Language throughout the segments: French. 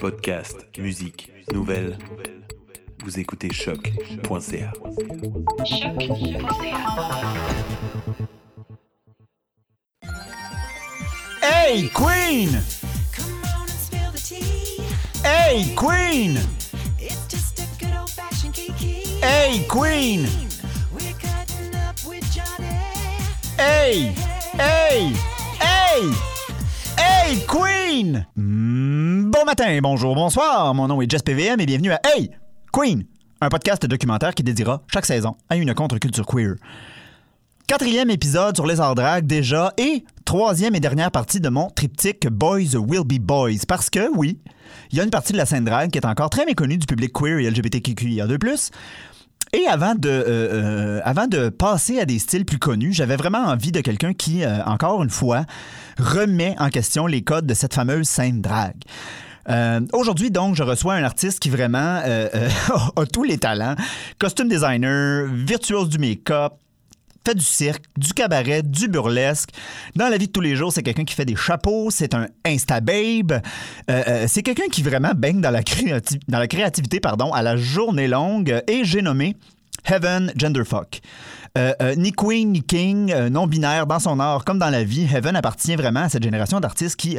Podcast, musique, nouvelles. Vous écoutez choc.ca. Hey, Queen! Hey, Queen! Hey, Queen! Hey! Hey! Hey! Hey, Queen! Bon matin, bonjour, bonsoir. Mon nom est Jess PVM et bienvenue à Hey, Queen! Un podcast documentaire qui dédiera chaque saison à une contre-culture queer. Quatrième épisode sur les arts drag déjà et troisième et dernière partie de mon triptyque Boys Will Be Boys. Parce que, oui, il y a une partie de la scène drag qui est encore très méconnue du public queer et LGBTQIA2+. Et avant de, euh, euh, avant de passer à des styles plus connus, j'avais vraiment envie de quelqu'un qui, euh, encore une fois, remet en question les codes de cette fameuse scène drag. Euh, Aujourd'hui, donc, je reçois un artiste qui vraiment euh, euh, a tous les talents. Costume designer, virtuose du make-up, fait du cirque, du cabaret, du burlesque. Dans la vie de tous les jours, c'est quelqu'un qui fait des chapeaux, c'est un insta-babe. C'est quelqu'un qui vraiment baigne dans la, dans la créativité pardon, à la journée longue. Et j'ai nommé Heaven Genderfuck. Euh, euh, ni queen ni king, euh, non-binaire dans son art comme dans la vie, Heaven appartient vraiment à cette génération d'artistes qui,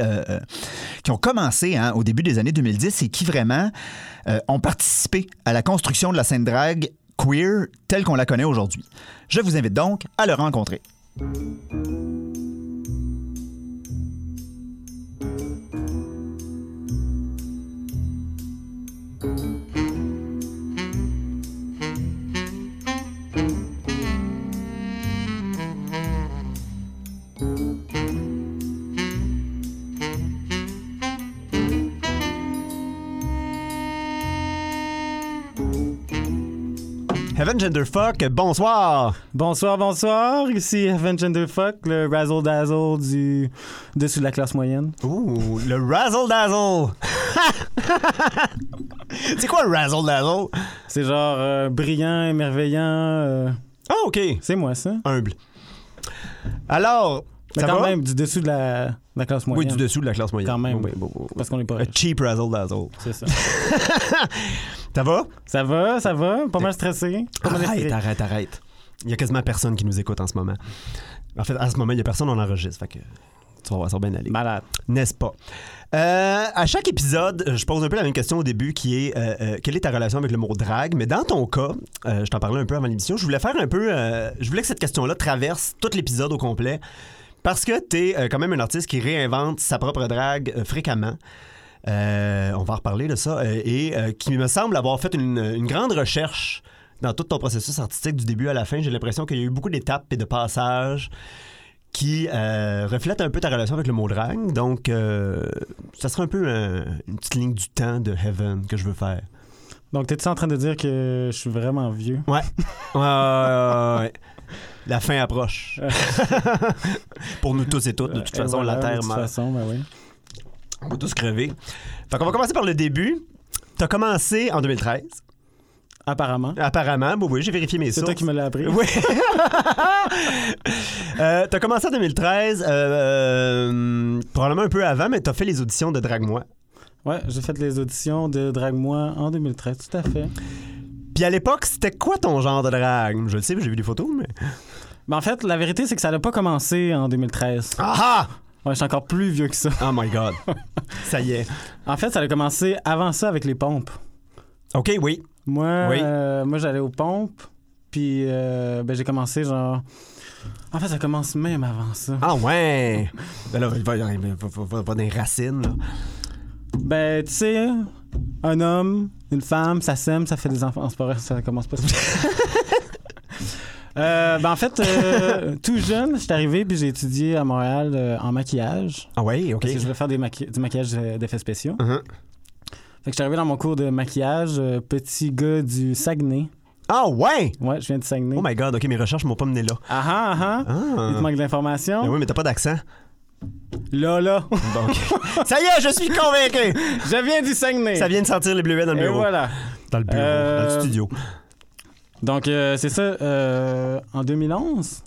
ont commencé hein, au début des années 2010 et qui vraiment ont participé à la construction de la scène drag queer telle qu'on la connaît aujourd'hui. Je vous invite donc à le rencontrer. Heaven Genderfuck, bonsoir! Bonsoir, bonsoir. Ici Evan Genderfuck, le razzle dazzle du dessus de la classe moyenne. Ouh, le razzle dazzle! C'est quoi le razzle dazzle? C'est genre euh, brillant, émerveillant. euh, Ah, OK. c'est moi ça. Humble. Alors, Mais ça quand va? même du dessus de la, de la classe Oui, moyenne. du dessous de la classe moyenne. Quand même. Oui, oui, oui, oui. Parce qu'on est pas A cheap razzle dazzle. C'est ça. Ça va? Ça va, ça va. Pas mal stressé. Pas mal Arrête, arrête, arrête. Il y a quasiment personne qui nous écoute en ce moment. En fait, à ce moment, il y a personne, on enregistre. Fait que tu vas voir, ça va bien aller. Malade. N'est-ce pas? Euh, à chaque épisode, je pose un peu la même question au début qui est euh, euh, quelle est ta relation avec le mot drague? Mais dans ton cas, euh, je t'en parlais un peu avant l'émission, je voulais faire un peu. je voulais que cette question-là traverse tout l'épisode au complet parce que tu es quand même un artiste qui réinvente sa propre drague fréquemment. Euh, on va en reparler de ça. euh, et euh, qui me semble avoir fait une, une grande recherche dans tout ton processus artistique du début à la fin. J'ai l'impression qu'il y a eu beaucoup d'étapes et de passages qui euh, reflètent un peu ta relation avec le mot drague. Donc, euh, ça serait un peu une petite ligne du temps de Heaven que je veux faire. Donc, t'es-tu en train de dire que je suis vraiment vieux? Ouais. Ouais. La fin approche. Pour nous tous et toutes. De toute façon, voilà, la Terre De toute meurt. façon, ben oui. On va tous crever. Fait qu'on va commencer par le début. T'as commencé en 2013. Apparemment. Apparemment, oui, oui, j'ai vérifié mes C'est sources. toi qui me l'as appris. Oui. euh, t'as commencé en 2013, euh, euh, probablement un peu avant, mais t'as fait les auditions de Drag-moi. Ouais, j'ai fait les auditions de Drag-moi en 2013, tout à fait. Puis à l'époque, c'était quoi ton genre de drag? Je le sais, j'ai vu des photos, mais... Mais en fait, la vérité, c'est que ça n'a pas commencé en 2013. Ah Ouais, je suis encore plus vieux que ça. Oh my God. ça y est. En fait, ça a commencé avant ça avec les pompes. OK, oui. Moi, Oui. euh, moi j'allais aux pompes, puis euh, ben, j'ai commencé genre. En fait, ça commence même avant ça. Ah ouais! Ben là, va, va, va, dans les racines, là. Ben, tu sais, un homme, une femme, ça sème, ça fait des enfants. C'est pas vrai, ça commence pas. Euh, ben en fait, euh, tout jeune, je suis arrivé puis j'ai étudié à Montréal euh, en maquillage. Ah ouais, OK. Parce que je voulais faire des maqui- du maquillage euh, d'effets spéciaux. Mhm. Fait que je suis arrivé dans mon cours de maquillage, petit gars du Saguenay. Ah ouais! Ouais, je viens de Saguenay. Oh my God, OK, mes recherches m'ont pas mené là. Ah ah ah. Ah! Il te manque de l'information? Ben oui, mais t'as pas d'accent. Là, là. Donc, ça y est, je suis convaincu! je viens du Saguenay. Ça vient de sentir les bleuets dans le Et bureau. voilà. Dans le bureau, Euh, dans le studio. Donc, euh, c'est ça, euh, en 2011.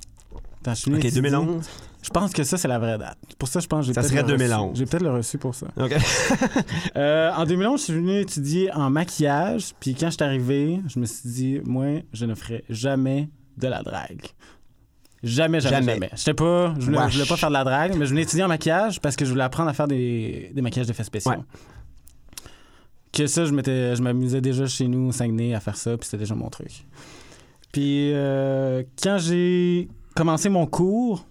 Attends, je OK, étudier. 2011. Je pense que ça, c'est la vraie date. Pour ça, je pense que j'ai Ça serait le reçu. 2011. J'ai peut-être le reçu pour ça. OK. Euh, en 2011, je suis venu étudier en maquillage. Puis quand je suis arrivé, je me suis dit, moi, je ne ferai jamais de la drague. Jamais, jamais, Jamais. jamais. J'étais pas, je voulais, je voulais pas faire de la drague, mais je venais étudier en maquillage parce que je voulais apprendre à faire des, des maquillages d'effets spéciaux. Ouais. Que ça, je m'étais, je m'amusais déjà chez nous au Saguenay à faire ça, puis c'était déjà mon truc. Puis euh, quand j'ai commencé mon cours,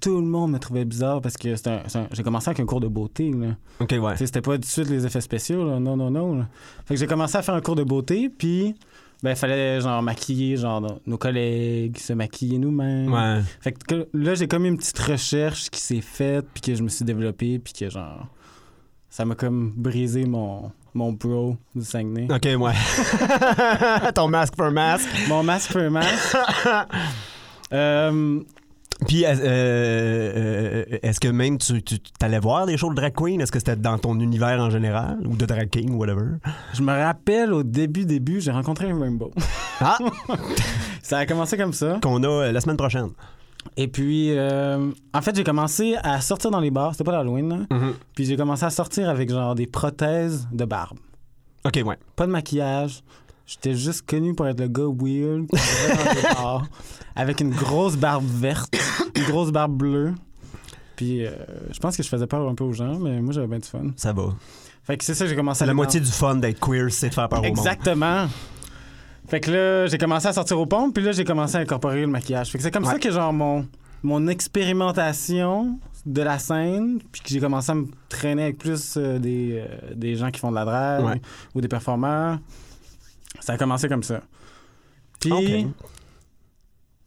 tout le monde me trouvait bizarre parce que c'était un- c'est un- j'ai commencé avec un cours de beauté. Là. OK, ouais. C'était pas tout de suite les effets spéciaux, là. non, non, non. là. Fait que j'ai commencé à faire un cours de beauté, puis ben, il fallait genre maquiller genre nos- nos collègues, se maquiller nous-mêmes. Ouais. Fait que là, j'ai comme une petite recherche qui s'est faite, puis que je me suis développé, puis que genre. Ça m'a comme brisé mon, mon bro du Saguenay. OK, ouais. Ton masque pour masque. Mon masque pour masque. Euh, Puis, euh, euh, est-ce que même tu, tu allais voir des shows de drag queen? Est-ce que c'était dans ton univers en général? Ou de drag king, whatever? je me rappelle au début, début, j'ai rencontré un Rainbow. Ah! Ça a commencé comme ça. Qu'on a la semaine prochaine. Et puis, euh, en fait, j'ai commencé à sortir dans les bars. C'était pas l'Halloween, là. Puis j'ai commencé à sortir avec genre des prothèses de barbe. OK, ouais. Pas de maquillage. J'étais juste connu pour être le gars weird qui dans bars avec une grosse barbe verte, une grosse barbe bleue. Puis euh, je pense que je faisais peur un peu aux gens, mais moi j'avais bien du fun. Ça va. Fait que c'est ça, j'ai commencé C'est à la aller moitié du fun d'être queer, c'est de faire peur au monde. Exactement. Fait que là, j'ai commencé à sortir aux pompes, puis là, j'ai commencé à incorporer le maquillage. Fait que c'est comme ça que, genre, mon, mon expérimentation de la scène, puis que j'ai commencé à me traîner avec plus euh, des, euh, des gens qui font de la drague Ouais. ou des performeurs. Ça a commencé comme ça. Puis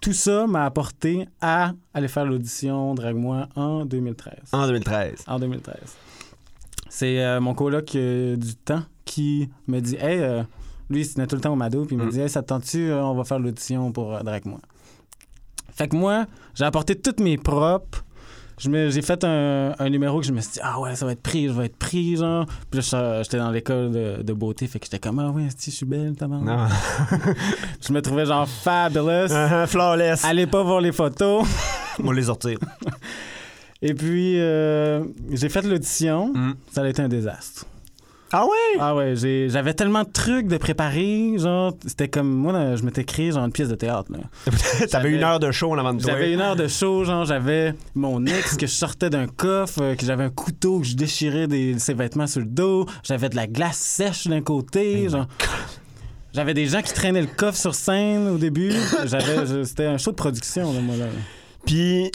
tout ça m'a apporté à aller faire l'audition Drague-moi en 2013. En 2013. En 2013. C'est euh, mon coloc du temps qui me dit Hey, euh, lui, il tenait tout le temps au Mado, puis il me Mm. dit Hey, ça te tente-tu, euh, on va faire l'audition pour euh, Drague-moi. Fait que moi, j'ai apporté toutes mes propres. J'ai fait un, un numéro que je me suis dit, ah ouais, ça va être pris, je vais être pris, genre. Puis là, j'étais- j'étais dans l'école de, de beauté, fait que j'étais comme, ah ouais, je suis belle. Non. Je me trouvais genre fabulous. Uh-huh, flawless. Allez pas voir les photos. On les sortir. Et puis, euh, j'ai fait l'audition. Mm. Ça a été un désastre. Ah ouais? Ah ouais, j'ai- j'avais tellement de trucs de préparer, genre, c'était comme, moi, là, je m'étais créé, genre, une pièce de théâtre. T'avais une heure de show en avant de toi. J'avais une heure de show, genre, j'avais mon ex que je sortais d'un coffre, euh, que j'avais un couteau, que je déchirais des, ses vêtements sur le dos, j'avais de la glace sèche d'un côté, genre... J'avais des gens qui traînaient le coffre sur scène au début. C'était un show de production, là, moi, là. Puis,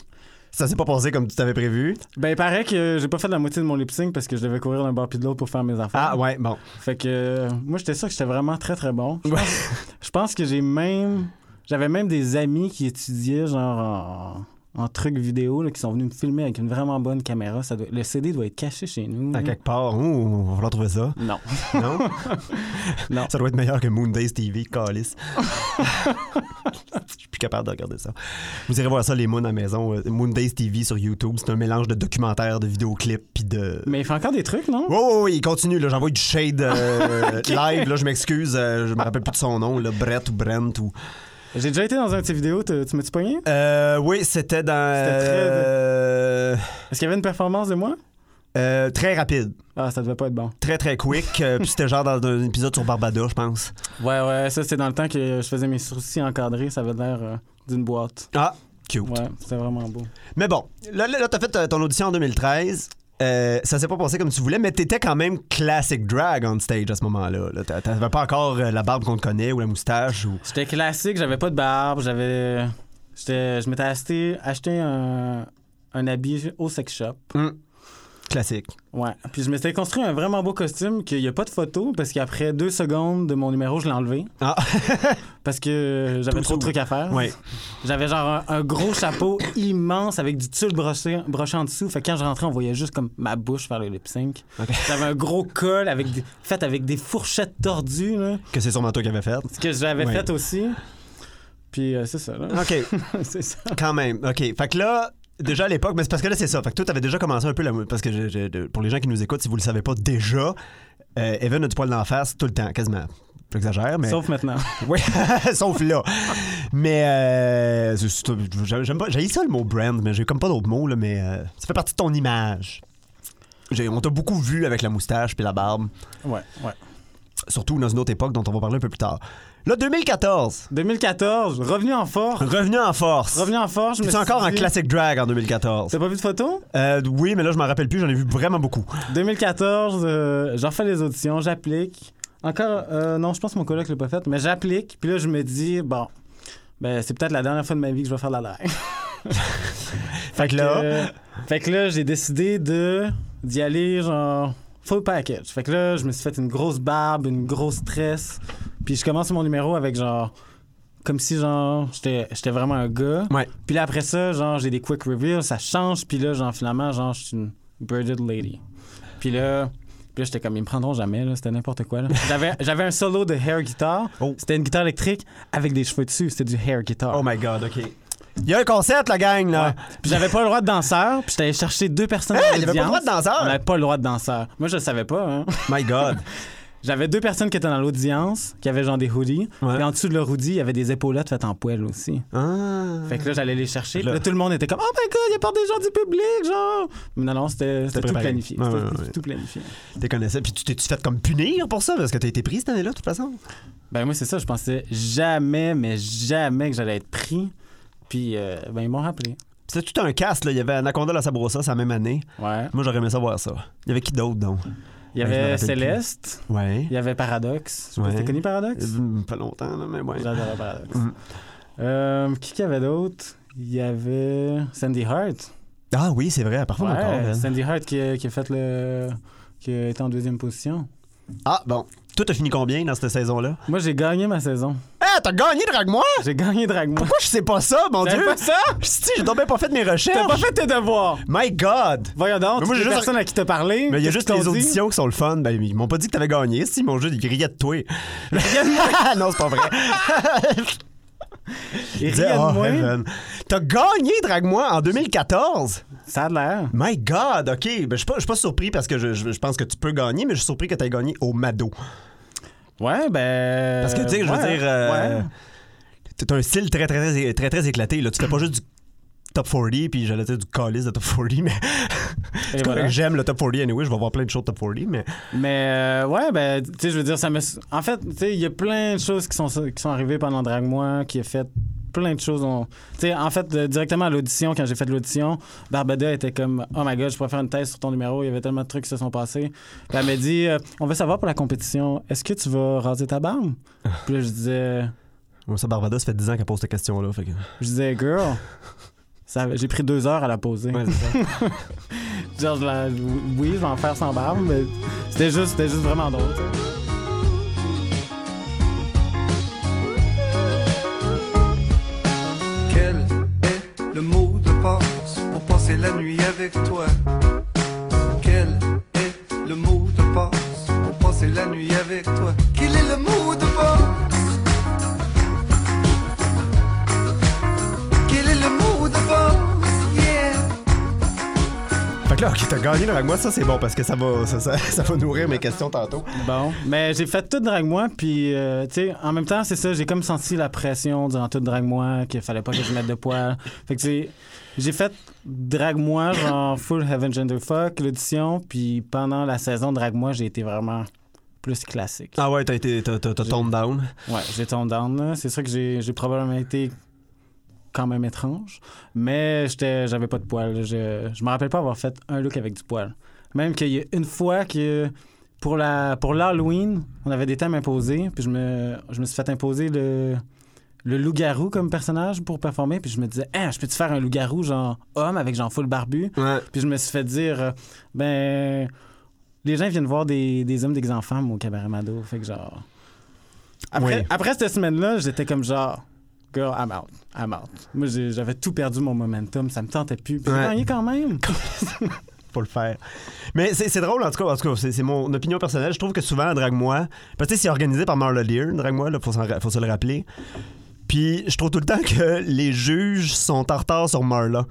ça s'est pas passé comme tu t'avais prévu? Ben, il paraît que j'ai pas fait la moitié de mon lip sync parce que je devais courir d'un bord puis de l'autre pour faire mes affaires. Ah ouais, bon. Fait que euh, moi, j'étais sûr que j'étais vraiment très, très bon. Je pense, je pense que j'ai même. J'avais même des amis qui étudiaient, genre, en, trucs vidéo, là, qui sont venus me filmer avec une vraiment bonne caméra. Ça doit- le CD doit être caché chez nous. À quelque part. Ouh, on va falloir trouver ça. Non. Non? Non. Ça doit être meilleur que Moondays TV, Calice. Je suis plus capable de regarder ça. Vous irez voir ça, les Moons à la maison. Euh, Moondays TV sur YouTube. C'est un mélange de documentaires, de vidéoclips, puis de. Mais il fait encore des trucs, non? Oh, oh, oh, il continue. là. J'envoie du shade euh, live. Là, je m'excuse. euh, je me rappelle plus de son nom. Là, Brett ou Brent ou. J'ai déjà été dans un de ces vidéos. Tu tu m'as-tu pogné? Euh, oui, c'était dans. C'était très- euh, Est-ce qu'il y avait une performance de moi? euh, très rapide. Ah, ça devait pas être bon. Très, très quick. Euh, puis c'était genre dans un épisode sur Barbada, je pense. Ouais, ouais, ça, c'est dans le temps que je faisais mes sourcils encadrés. Ça avait l'air euh, d'une boîte. Ah, cute. Ouais, c'était vraiment beau. Mais bon, là, là, là, t'as fait euh, ton audition en 2013. Euh, ça s'est pas passé comme tu voulais, mais t'étais quand même classic drag on stage à ce moment-là. là. T'a- T'avais pas encore euh, la barbe qu'on te connaît ou la moustache ou. J'étais classique, j'avais pas de barbe, j'avais. J'étais. Je m'étais acheté, acheté un, un habit au sex shop. Hum, Classique. Ouais. Puis je m'étais construit un vraiment beau costume qu'il n'y a pas de photo parce qu'après deux secondes de mon numéro, je l'ai enlevé. Ah. parce que j'avais trop de trucs à faire. Ouais. J'avais genre un, un gros chapeau immense avec du tulle broché, broché en dessous. Fait que quand je rentrais, on voyait juste comme ma bouche faire le lip sync. J'avais un gros col avec des, fait avec des fourchettes tordues, là, Que c'est sûrement toi qui avais fait. que j'avais Ouais. fait aussi. Puis euh, c'est ça, là. OK, c'est ça. quand même. OK. Fait que là, déjà à l'époque, mais c'est parce que là, c'est ça. Fait que toi, t'avais déjà commencé un peu la. Parce que je- je- de- pour les gens qui nous écoutent, si vous le savez pas déjà, euh, Evan a du poil d'en face tout le temps, quasiment. J'exagère, mais. Sauf maintenant. Oui, sauf là. Mais euh, j'aime pas. J'ai ça le mot brand, mais j'ai comme pas d'autres mots là, mais euh, ça fait partie de ton image. On t'a beaucoup vu avec la moustache puis la barbe, Ouais, ouais. surtout dans une autre époque dont on va parler un peu plus tard. Là, 2014, 2014, revenu en force. revenu en force. Revenu en force, je me suis encore en dit- classic drag en 2014. T'as pas vu de photo? Euh, oui, mais là, je m'en rappelle plus, j'en ai vu vraiment beaucoup. 2014, euh, j'en fais les auditions, j'applique. Encore, euh, non, je pense que mon collègue l'a pas fait, mais j'applique. Puis là, je me dis, bon, ben, c'est peut-être la dernière fois de ma vie que je vais faire de la drague. Fait que là, Euh, fait que là, j'ai décidé de d'y aller genre full package. Fait que là, je me suis fait une grosse barbe, une grosse tresse. Puis je commence mon numéro avec genre comme si genre j'étais j'étais vraiment un gars. Ouais. Puis là après ça, genre j'ai des quick reveals, ça change. Puis là, genre finalement, genre je suis une bearded lady. Puis là, puis là j'étais comme ils me prendront jamais là, c'était n'importe quoi là. J'avais un solo de hair guitar. Oh. C'était une guitare électrique avec des cheveux dessus, c'était du hair guitar. oh my god, ok. Il y a un concept, la gang, là. Ouais. Puis j'avais pas le droit de danseur, puis j'étais allé chercher deux personnes Hey, il avait pas le droit de danseur? On n'avait pas le droit de danseur. Moi, je le savais pas. Hein. My god. J'avais deux personnes qui étaient dans l'audience, qui avaient genre des hoodies. Ouais. Puis en dessous de leur hoodie, il y avait des épaulettes faites en poêle aussi. Ah. Fait que là, j'allais les chercher. Puis Là- là, tout le monde était comme Oh my god, il y a pas des gens du public, genre. Mais non, non, c'était tout planifié. Ouais, C'était ouais, tout- planifié. T'es connaissais. Puis tu t'es-tu fait comme punir pour ça? Parce que t'as été pris cette année-là, de toute façon? Ben, moi, c'est ça. Je pensais jamais, mais jamais que j'allais être pris. Puis, euh, ben, ils m'ont rappelé. C'était tout un cast, là. Il y avait Anaconda La Sabrosa, sa même année. Ouais. Moi, j'aurais aimé savoir ça. Il y avait qui d'autre, donc? Il y avait plus. Céleste. Ouais. Il y avait Paradox. Je sais pas si Ouais. t'as connu Paradox? Pas longtemps, là, mais ouais. J'adorais Paradox. Mm. Euh, qui qu'il y avait d'autre? Il y avait Sandy Hart. Ah oui, c'est vrai. Parfois, Ouais, encore. Sandy Hart qui, a- qui a fait le. qui été en deuxième position. Ah, bon. Toi, t'as fini combien dans cette saison-là? Moi, j'ai gagné ma saison. Ah, t'as gagné, Drag-moi! J'ai gagné Drag-moi. Pourquoi je sais pas ça, mon Dieu? pas ça? Si, j'ai donc pas fait mes recherches. T'as pas fait tes devoirs. My God! Voyons donc, Mais moi, j'ai juste- personnes à qui t'as parlé. Mais il y a juste les auditions qui sont le fun. Ben, ils m'ont pas dit que t'avais gagné. Si, ils m'ont juste ils riaient de toi. non, c'est pas vrai. Riaient de Ah, moi. Heaven. T'as gagné, Drag-moi, en 2014. Ça a l'air. My God, OK. Ben, je suis pas, je suis pas surpris parce que je, je- je pense que tu peux gagner, mais je suis surpris que t'aies gagné au Mado. Ouais, ben. Parce que, tu sais, je veux ouais, dire, euh, ouais. t'as un style très, très, très, très, très éclaté. Là. Tu fais pas juste du top 40, puis j'allais dire du calice de top 40, mais voilà. j'aime le top 40 anyway. Je vais voir plein de de top 40, mais Mais euh, ouais, ben, tu sais, je veux dire, ça me. En fait, tu sais, il y a plein de choses qui sont, qui sont arrivées pendant Drag Moi, qui a fait plein de choses. On- Tu sais, en fait, euh, directement à l'audition, quand j'ai fait l'audition, Barbada était comme Oh my god, je pourrais faire une thèse sur ton numéro. Il y avait tellement de trucs qui se sont passés. Puis elle m'a dit euh, On veut savoir pour la compétition, est-ce que tu vas raser ta barbe? Puis là, je disais, Bon, ça, Barbada, ça fait 10 ans qu'elle pose cette question-là. Que... je disais Girl, j'ai pris deux heures à la poser. Ouais, c'est ça. Genre, je la- oui, je vais en faire sans barbe, mais c'était juste, c'était juste vraiment drôle. tu sais. Quel est le mot de passe pour passer la nuit avec toi? Quel est le mot de passe pour passer la nuit avec toi? Quel est le mot Là, OK, t'as gagné avec moi, ça c'est bon parce que ça va, ça, ça- ça va nourrir mes questions tantôt. Bon, mais j'ai fait tout Drag Moi, puis, euh, tu sais, en même temps, c'est ça, j'ai comme senti la pression durant tout Drag Moi, qu'il fallait pas que je mette de poils. Fait que, tu sais, j'ai fait Drag Moi, genre full Heaven Gender Fuck, l'audition, puis pendant la saison Drag Moi, j'ai été vraiment plus classique. Ah ouais, t'as été, t'as, t'as, t'as toned down. Ouais, j'ai tombé down, là. C'est sûr que j'ai j'ai probablement été quand même étrange, mais j'étais j'avais pas de poils. Je, je me rappelle pas avoir fait un look avec du poil. Même qu'il y a une fois que pour la pour l'Halloween, on avait des thèmes imposés, puis je me, je me suis fait imposer le le loup-garou comme personnage pour performer, puis je me disais, ah, je peux-tu faire un loup-garou genre homme avec genre full barbu? Ouais. Puis je me suis fait dire, ben, les gens viennent voir des, des hommes déguisés en femmes au cabaret Mado. Fait que genre. Après, Oui. après cette semaine-là, j'étais comme genre, girl, I'm out. I'm out. Moi, j'avais tout perdu mon momentum. Ça me tentait plus. Puis Ouais. gagné quand même. Faut le faire. Mais c'est, drôle, en tout cas, en tout cas c'est, mon opinion personnelle. Je trouve que souvent, Drag-moi, parce que c'est organisé par Marla Lear, Drag-moi, il faut, se le rappeler. Puis je trouve tout le temps que les juges sont en retard sur Marla.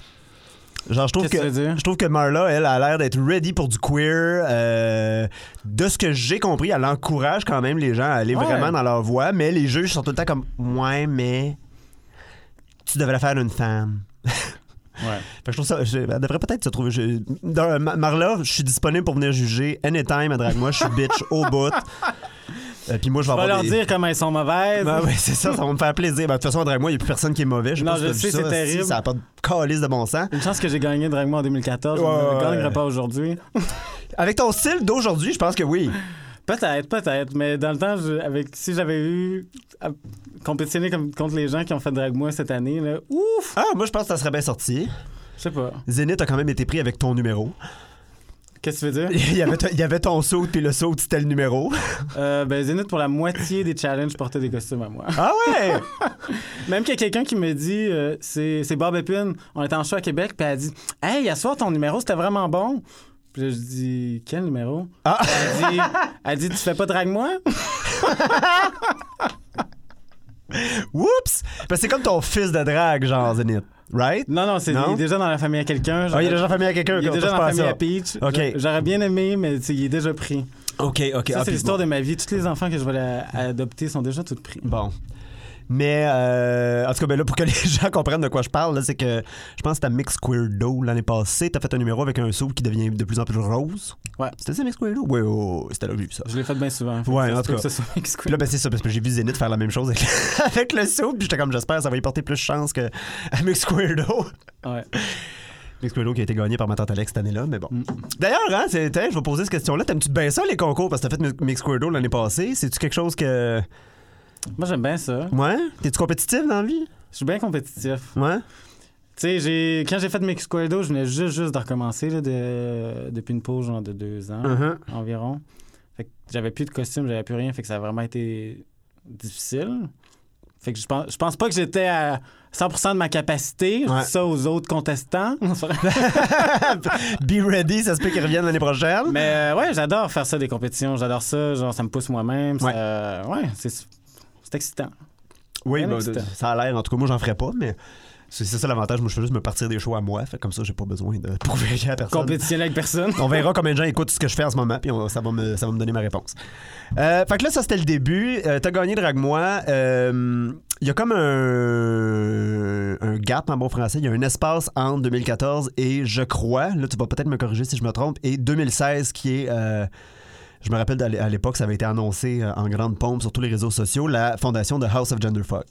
Genre, je trouve que je trouve que Marla, elle, a l'air d'être ready pour du queer. Euh, de ce que j'ai compris, elle encourage quand même les gens à aller Ouais. vraiment dans leur voie, mais les juges sont tout le temps comme Ouais, mais tu devrais faire une femme. Ouais. Fait que je trouve ça. je- elle devrait peut-être se trouver. je- dans- Ma- Marla, je suis disponible pour venir juger anytime à Drag-moi. Je suis bitch au bout. Euh, Puis moi, je vais On va avoir. leur des- dire comment elles sont mauvaises. Ben oui, c'est ça, ça va me faire plaisir. Ben, de toute façon, à Drag-moi, il n'y a plus personne qui est mauvais. Je sais Non, pas si je t'as vu sais, ça, c'est terrible. ça n'a pas de calice de bon sens. Une chance que j'ai gagné Drag-moi en 2014. je Ouais, ne le ouais, gagnerai ouais. pas aujourd'hui. Avec ton style d'aujourd'hui, je pense que oui. Peut-être, peut-être. Mais dans le temps, je- avec, si j'avais eu à comme, contre les gens qui ont fait Drag-moi cette année, là, ouf! Ah, moi, je pense que ça serait bien sorti. Je sais pas. Zénith a quand même été pris avec ton numéro. Qu'est-ce que tu veux dire? il, y avait il y avait ton saut, puis le saut, c'était le numéro. Euh, ben, Zénith, pour la moitié des challenges, portait des costumes à moi. Ah ouais! Même qu'il y a quelqu'un qui me dit, euh, c'est Bob Epine, on était en show à Québec, puis elle a dit Hey, à soir, ton numéro, c'était vraiment bon. Puis là, je dis Quel numéro? Ah. elle, dit, elle dit Tu fais pas drague moi? Oups! Parce que c'est comme ton fils de drague, genre, Zénith. Right? Non, non, c'est il est déjà dans la famille à quelqu'un. Ah, il est déjà famille à quelqu'un, Il est déjà dans la famille à Peach. OK. J'a- J'aurais bien aimé, mais tu sais, il est déjà pris. OK, OK. Ça, ah, c'est l'histoire bon. de ma vie. Tous les enfants que je vais la- adopter sont déjà tous pris. Bon. Mais, euh, en tout cas, ben là, pour que les gens comprennent de quoi je parle, c'est que je pense que t'as Mix Queerdo l'année passée. T'as fait un numéro avec un saut qui devient de plus en plus rose. Ouais. C'était ça, Mix Queerdo? Oui, oui, c'était là j'ai vu ça. Je l'ai fait bien souvent. Ouais, en tout cas. Puis là, ben, c'est ça, parce que j'ai vu Zénith faire la même chose avec, avec le saut, puis j'étais comme, j'espère, que ça va y porter plus chance que à Mix Queerdo. Ouais. Mix Queerdo qui a été gagné par ma tante Alex cette année-là, mais bon. Mm. D'ailleurs, hein, je vais poser cette question-là. T'aimes-tu bien ça, les concours? Parce que t'as fait Mix Queerdo l'année passée. C'est-tu quelque chose que. Moi, j'aime bien ça. Ouais? T'es-tu compétitif dans la vie? Je suis bien compétitif. Ouais? Tu sais, j'ai... quand j'ai fait Mix Squardo, je venais juste, juste de recommencer là, de... depuis une pause genre de deux ans Mhm. environ. Fait que j'avais plus de costume, j'avais plus rien, fait que ça a vraiment été difficile. Fait que je pense, je pense pas que j'étais à 100% de ma capacité. Je Ouais. dis ça aux autres contestants. Be ready, ça se peut qu'ils reviennent l'année prochaine. Mais euh, ouais, j'adore faire ça, des compétitions. J'adore ça. Genre, ça me pousse moi-même. Ouais. Ça... Ouais, c'est, c'est excitant. Oui, ben, excitant. ça a l'air. En tout cas, moi, j'en ferais pas, mais c'est ça l'avantage. Moi, je fais juste me partir des shows à moi. Fait comme ça, j'ai pas besoin de prouver à personne. Compétitionner avec personne. On verra combien de gens écoutent ce que je fais en ce moment, puis on- ça, va me, ça va me donner ma réponse. Euh, fait que là, ça, c'était le début. Euh, T'as gagné Drag-moi. Euh, Il y a comme un, un gap en bon français. Il y a un espace entre 2014 et, je crois, là, tu vas peut-être me corriger si je me trompe, et 2016 qui est... je me rappelle à l'époque, ça avait été annoncé euh, en grande pompe sur tous les réseaux sociaux, la fondation de House of Genderfuck.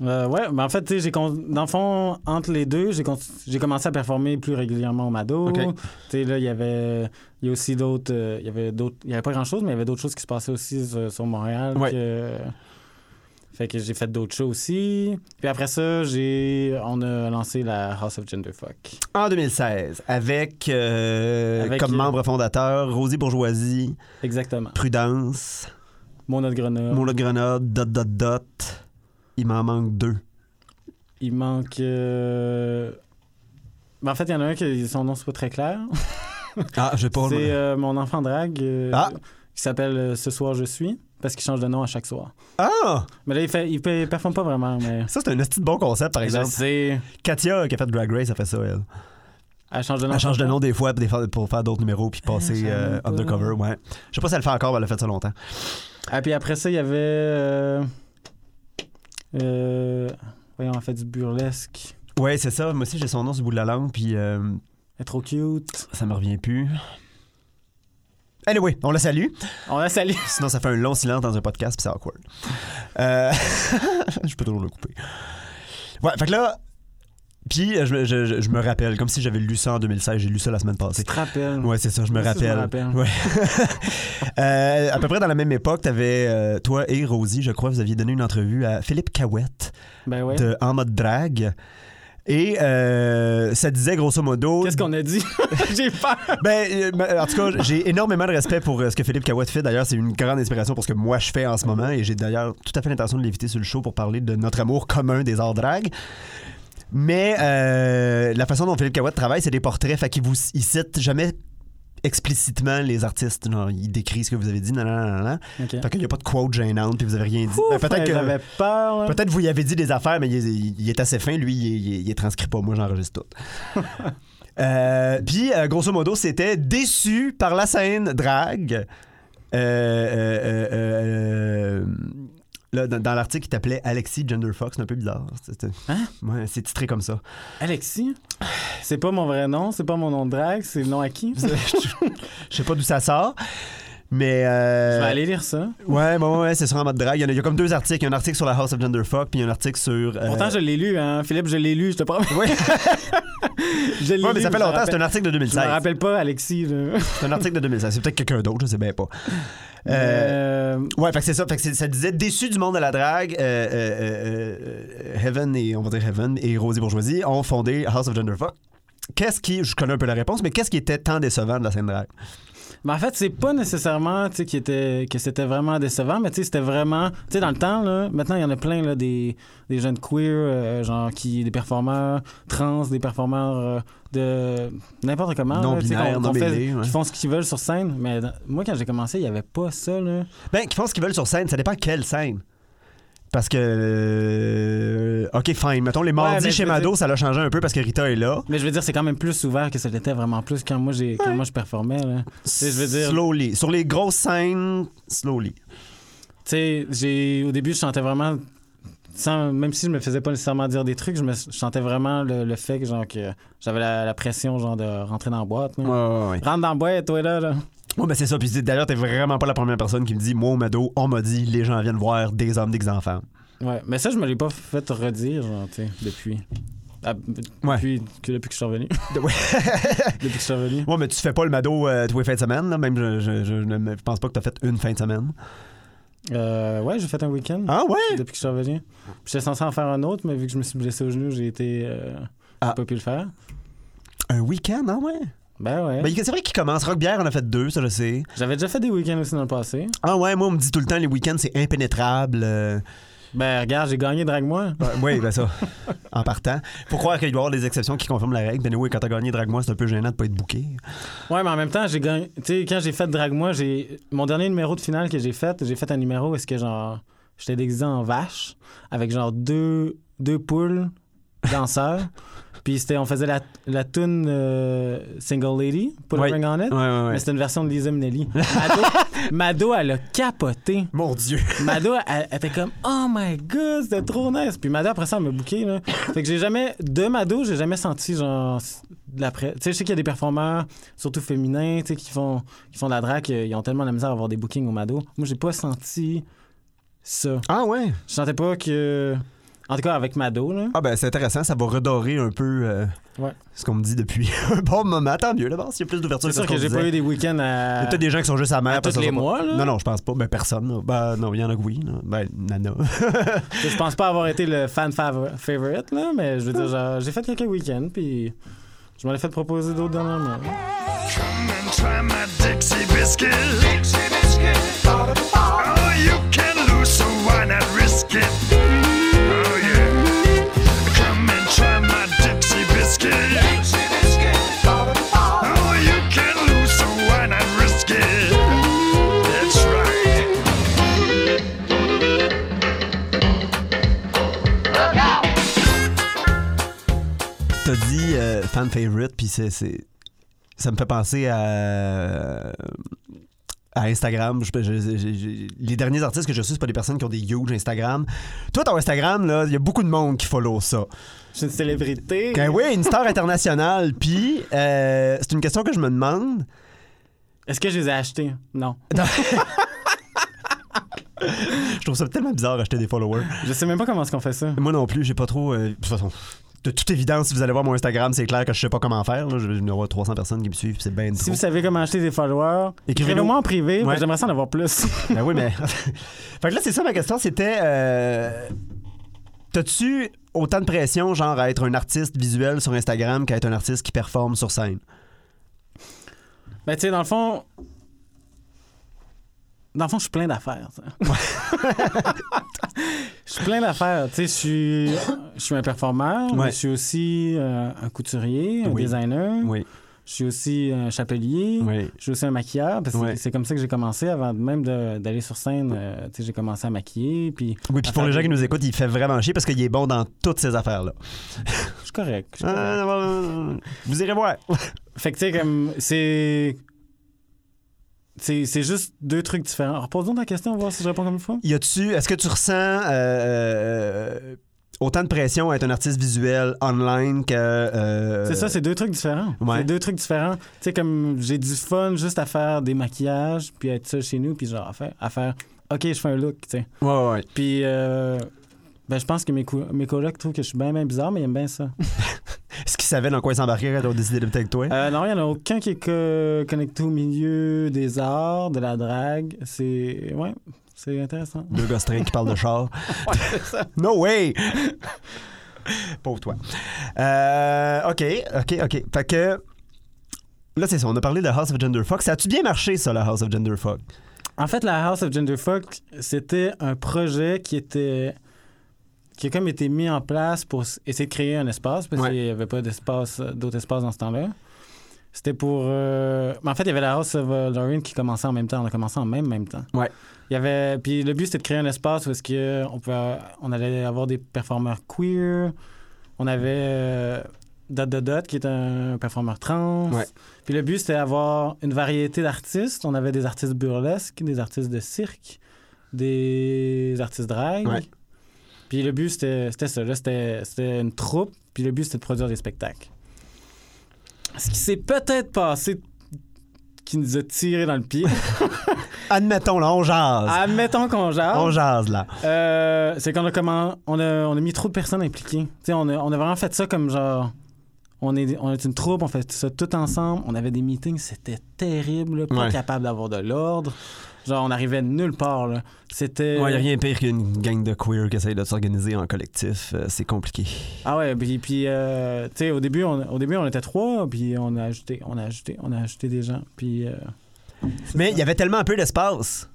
Euh, ouais, mais en fait, tu sais, j'ai con- dans le fond, entre les deux, j'ai con- j'ai commencé à performer plus régulièrement au Mado. OK. Tu sais, là, il y avait, il y a aussi d'autres, euh, il y avait d'autres, il y avait pas grand chose, mais il y avait d'autres choses qui se passaient aussi sur, sur Montréal. Ouais. que- Fait que j'ai fait d'autres shows aussi. Puis après ça, j'ai, on a lancé la House of Genderfuck. En 2016, avec, euh, Avec, comme membre fondateur Rosie Bourgeoisie, Exactement. Prudence, Mon autre Grenoble. Mon de grenade, dot, dot, dot. Il m'en manque deux. Il manque. euh, ben, en fait, il y en a un qui son nom c'est pas très clair. Ah, j'ai pas C'est euh, mon enfant drague euh, Ah. qui s'appelle Ce soir je suis parce qu'il change de nom à chaque soir. Ah! Mais là, il, fait, il, fait- il performe pas vraiment, mais. Ça, c'est un petit bon concept, par Je exemple. sais. Katia, qui a fait Drag Race, a fait ça, elle. Elle change de nom. Elle change de nom des fois pour, faire d'autres numéros puis passer je savais euh, undercover, ouais. Je sais pas si elle le fait encore, mais elle a fait ça longtemps. Ah, puis après ça, il y avait. euh, euh, voyons, on fait du burlesque. Ouais, c'est ça. Moi aussi, j'ai son nom sur le bout de la langue, puis euh, Elle est trop cute. ça me revient plus. Anyway, on la salue. On la salue. Sinon, ça fait un long silence dans un podcast, puis c'est awkward. Euh, je peux toujours le couper. Ouais, fait que là, puis euh, je, je- je- je me rappelle, comme si j'avais lu ça en 2016, j'ai lu ça la semaine passée. Tu te rappelles. Ouais, c'est ça, je me aussi, je rappelle. me rappelle. Ouais. Euh, à peu près dans la même époque, t'avais, euh, toi et Rosie, je crois, vous aviez donné une entrevue à Philippe Cahouette Ben ouais. de En mode drague. Et euh, ça disait grosso modo. Qu'est-ce qu'on a dit? J'ai peur. Ben, euh, ben, en tout cas, j'ai énormément de respect pour euh, ce que Philippe Cahouette fait. D'ailleurs, c'est une grande inspiration pour ce que moi je fais en ce moment. Et j'ai d'ailleurs tout à fait l'intention de l'inviter sur le show pour parler de notre amour commun des arts drag. Mais euh, la façon dont Philippe Cahouette travaille, c'est des portraits. Fait qu'il vous il cite jamais explicitement les artistes. Genre, ils décrivent ce que vous avez dit. Non, non, non, non. Fait qu'il n'y a pas de quote gênante, puis vous avez rien dit. Ben, peut-être que. J'avais peur. là. Peut-être vous y avez dit des affaires, mais il est, il est assez fin. Lui, il, il est- transcrit pas. Moi, j'enregistre tout. Euh, Puis, euh, grosso modo, c'était déçu par la scène drague. Euh, euh, là, dans, dans l'article, il t'appelait Alexis Genderfox. C'est un peu bizarre. C'était- Hein? Ouais, c'est titré comme ça. Alexis, c'est pas mon vrai nom, c'est pas mon nom de drague, c'est le nom à qui? Je sais pas d'où ça sort. Mais. euh, Je vais aller lire ça. Ouais, bon, ouais, c'est sur en mode drague. Il y, a, il y a comme deux articles. Il y a un article sur la House of Genderfuck, puis il y a un article sur. euh, Pourtant, je l'ai lu, hein. Philippe, je l'ai lu, je te promets. Oui. Je l'ai Ouais, mais lu, ça fait longtemps. C'est un article de Je me 2016. rappelle pas, Alexis. C'est un article de 2016. C'est peut-être quelqu'un d'autre, je sais bien pas. Euh, Ouais, fait que c'est ça. Fait que c'est- ça disait déçu du monde de la drague. euh, Heaven et on va dire Heaven et Rosie Bourgeoisie ont fondé House of Genderfuck. Qu'est-ce qui, je connais un peu la réponse, mais qu'est-ce qui était tant décevant de la scène drague? Mais en fait, c'est pas nécessairement qui était, que c'était vraiment décevant, mais c'était vraiment. Tu sais, dans le temps, là, maintenant, il y en a plein, là, des, des jeunes queer, euh, genre, qui, des performeurs trans, des performeurs euh, de n'importe comment. Non là, non ouais. Qui font ce qu'ils veulent sur scène. Mais dans- moi, quand j'ai commencé, il y avait pas ça, là. Ben, qui font ce qu'ils veulent sur scène, ça dépend quelle scène. Parce que. euh, ok, fine. Mettons, les mardis chez Mado, dire- ça l'a changé un peu parce que Rita est là. Mais je veux dire, c'est quand même plus ouvert que ça l'était vraiment plus quand moi, j'ai, quand moi je performais, là. Je veux dire. Slowly. Sur les grosses scènes, slowly. Tu sais, j'ai au début, je chantais vraiment sans, même si je me faisais pas nécessairement dire des trucs, je me je chantais vraiment le, le fait que genre que j'avais la, la pression genre de rentrer dans la boîte. là. Ouais. Rentre dans la boîte, toi là. là. Ouais, ben c'est ça. Puis d'ailleurs, t'es vraiment pas la première personne qui me dit Moi, au Mado, on m'a dit, les gens viennent voir des hommes, des enfants. Ouais, mais ça je me l'ai pas fait redire genre tu sais depuis. Ah, Ouais. depuis, que, depuis que je suis revenu. Ouais. depuis que je suis revenu. Ouais, mais tu fais pas le Mado euh, tous les fins de semaine, là? Même, je, je, je ne pense pas que t'as fait une fin de semaine. Euh, ouais, j'ai fait un week-end Ah, ouais? depuis que je suis revenu. Puis J'étais censé en faire un autre, mais vu que je me suis blessé au genou, j'ai été. Euh, Ah. pas pu le faire. Un week-end, ah, ouais? Ben ouais. Ben, c'est vrai qu'il commence. Rock Bière, on a fait deux, ça, je sais. J'avais déjà fait des week-ends aussi dans le passé. Ah, ouais, moi, on me dit tout le temps, les week-ends, c'est impénétrable. euh. Ben regarde, j'ai gagné Drague-moi. Ouais, oui, ben ça, en partant. Faut croire qu'il doit y avoir des exceptions qui confirment la règle. Ben oui, quand t'as gagné Drag-moi, c'est un peu gênant de pas être booké. Ouais, mais en même temps, j'ai gagné. Tu sais, quand j'ai fait Drague-moi, j'ai. Mon dernier numéro de finale que j'ai fait, j'ai fait un numéro où est-ce que genre. J'étais déguisé en vache avec genre deux, deux poules danseurs. Puis c'était, on faisait la, la tune euh, Single Lady, Put a Ring on It. Ouais, ouais, ouais. Mais c'était une version de Lisa Minnelli. Mado, Mado, elle a capoté. Mon Dieu. Mado, elle, elle était comme Oh my god, c'était trop nice. Puis Mado, après ça, elle m'a booké. Là. Fait que j'ai jamais, de Mado, j'ai jamais senti genre de la pré- Tu sais, je sais qu'il y a des performeurs, surtout féminins, tu sais, qui font, qui font de la drague, ils ont tellement la misère à avoir des bookings au Mado. Moi, j'ai pas senti ça. Ah, ouais? Je sentais pas que. En tout cas, avec Mado, là. Ah, ben c'est intéressant. Ça va redorer un peu euh, Ouais. ce qu'on me dit depuis un bon moment. Tant mieux, d'abord, s'il y a plus d'ouverture C'est sûr que j'ai pas eu des week-ends Il y à. a peut-être des gens qui sont juste amers. à tous que les mois, pas- là? Non, non, je pense pas. Ben, personne. là. Ben, non, il y en a que oui. là. Ben, Nana. Je pense pas avoir été le fan fav- favorite, là, mais je veux dire, genre, j'ai fait quelques week-ends, puis je m'en ai fait proposer d'autres dernièrement. Come and try my Dixie biscuit. Dixie biscuit. Oh, you can lose, so why not risk it? Fan favorite, puis c'est, c'est- ça me fait penser à, à Instagram. Je- je- je- je- les derniers artistes que je suis, c'est pas des personnes qui ont des huge Instagram. Toi, ton Instagram, là, il y a beaucoup de monde qui follow ça. Je suis une célébrité. Ben oui, une star internationale. Puis, euh, c'est une question que je me demande. Est-ce que je les ai achetés? Non. Je trouve ça tellement bizarre d'acheter des followers. Je sais même pas comment est-ce qu'on fait ça. Moi non plus, j'ai pas trop. euh, de toute façon, de toute évidence, si vous allez voir mon Instagram, c'est clair que je sais pas comment faire. Là. Je vais avoir 300 personnes qui me suivent, puis c'est bien Si trop. vous savez comment acheter des followers, écrivez-moi en privé. Ouais. J'aimerais ça en avoir plus. Ben oui, mais. fait que là, c'est ça ma question, c'était. euh, T'as-tu autant de pression, genre, à être un artiste visuel sur Instagram qu'à être un artiste qui performe sur scène? ben, tu sais, dans le fond. Dans le fond, je suis plein d'affaires. Je suis plein d'affaires. Je suis, je suis un performeur, mais je suis aussi euh, un couturier, un Oui. designer. Oui. Je suis aussi un chapelier. Oui. Je suis aussi un maquilleur. Parce que c'est comme ça que j'ai commencé avant même d'aller sur scène. euh, j'ai commencé à maquiller. Puis Oui, puis pour les gens qui nous écoutent, il fait vraiment chier parce qu'il est bon dans toutes ces affaires-là. Je suis correct. je suis correct. Vous irez voir. Fait que tu sais, comme. C'est. C'est c'est juste deux trucs différents. Repose-nous ta question, on va voir si je réponds comme il faut. Y a-tu, est-ce que tu ressens euh, euh, autant de pression à être un artiste visuel online que. euh, C'est ça, c'est deux trucs différents. Ouais. C'est deux trucs différents. Tu sais, comme j'ai du fun juste à faire des maquillages, puis être ça chez nous, puis genre à faire, à faire OK, je fais un look, tu sais. Ouais, ouais, ouais. Puis, euh, ben, je pense que mes, cou- mes colocs trouvent que je suis bien, bien bizarre, mais ils aiment bien ça. Est-ce qu'ils savaient dans quoi ils s'embarquaient quand ils ont décidé d'être avec toi? Euh, non, il n'y en a aucun qui est co- connecté au milieu des arts, de la drague. C'est. Ouais, c'est intéressant. Deux straight qui parlent de char. no way! Pauvre toi. Euh, OK, OK, OK. Fait que. Là, c'est ça. On a parlé de House of Genderfuck. Ça a-tu bien marché, ça, la House of Genderfuck? En fait, la House of Genderfuck, c'était un projet qui était qui a comme été mis en place pour essayer de créer un espace parce Ouais. qu'il n'y avait pas d'espace d'autres espaces dans ce temps-là. C'était pour euh, mais en fait, il y avait la House of euh, Lorraine qui commençait en même temps, on a commencé en même même temps. Ouais. Il y avait puis le but c'était de créer un espace où est-ce que on pouvait on allait avoir des performeurs queer, on avait euh, Dot Dot Dot qui est un performeur trans. Ouais. Puis le but, c'était d'avoir une variété d'artistes. On avait des artistes burlesques, des artistes de cirque, des artistes drag. Ouais. Puis le but, c'était ça. C'était une troupe. Puis le but, c'était de produire des spectacles. Ce qui s'est peut-être passé qui nous a tiré dans le pied. Admettons, là, on jase. Admettons qu'on jase. On jase, là. Euh, c'est qu'on a comment on a, on a mis trop de personnes impliquées. On a, on a vraiment fait ça comme genre on est, on est une troupe, on fait ça tout ensemble. On avait des meetings, c'était terrible, là, pas Ouais. capable d'avoir de l'ordre. Genre, on arrivait de nulle part. là. C'était. Il n'y a rien de pire qu'une gang de queer qui essaye de s'organiser en collectif. Euh, c'est compliqué. Ah ouais, puis, puis euh, tu sais, au début, on, au début, on était trois, puis on a ajouté, on a ajouté, on a ajouté des gens. Puis. euh, Mais il y avait tellement peu d'espace.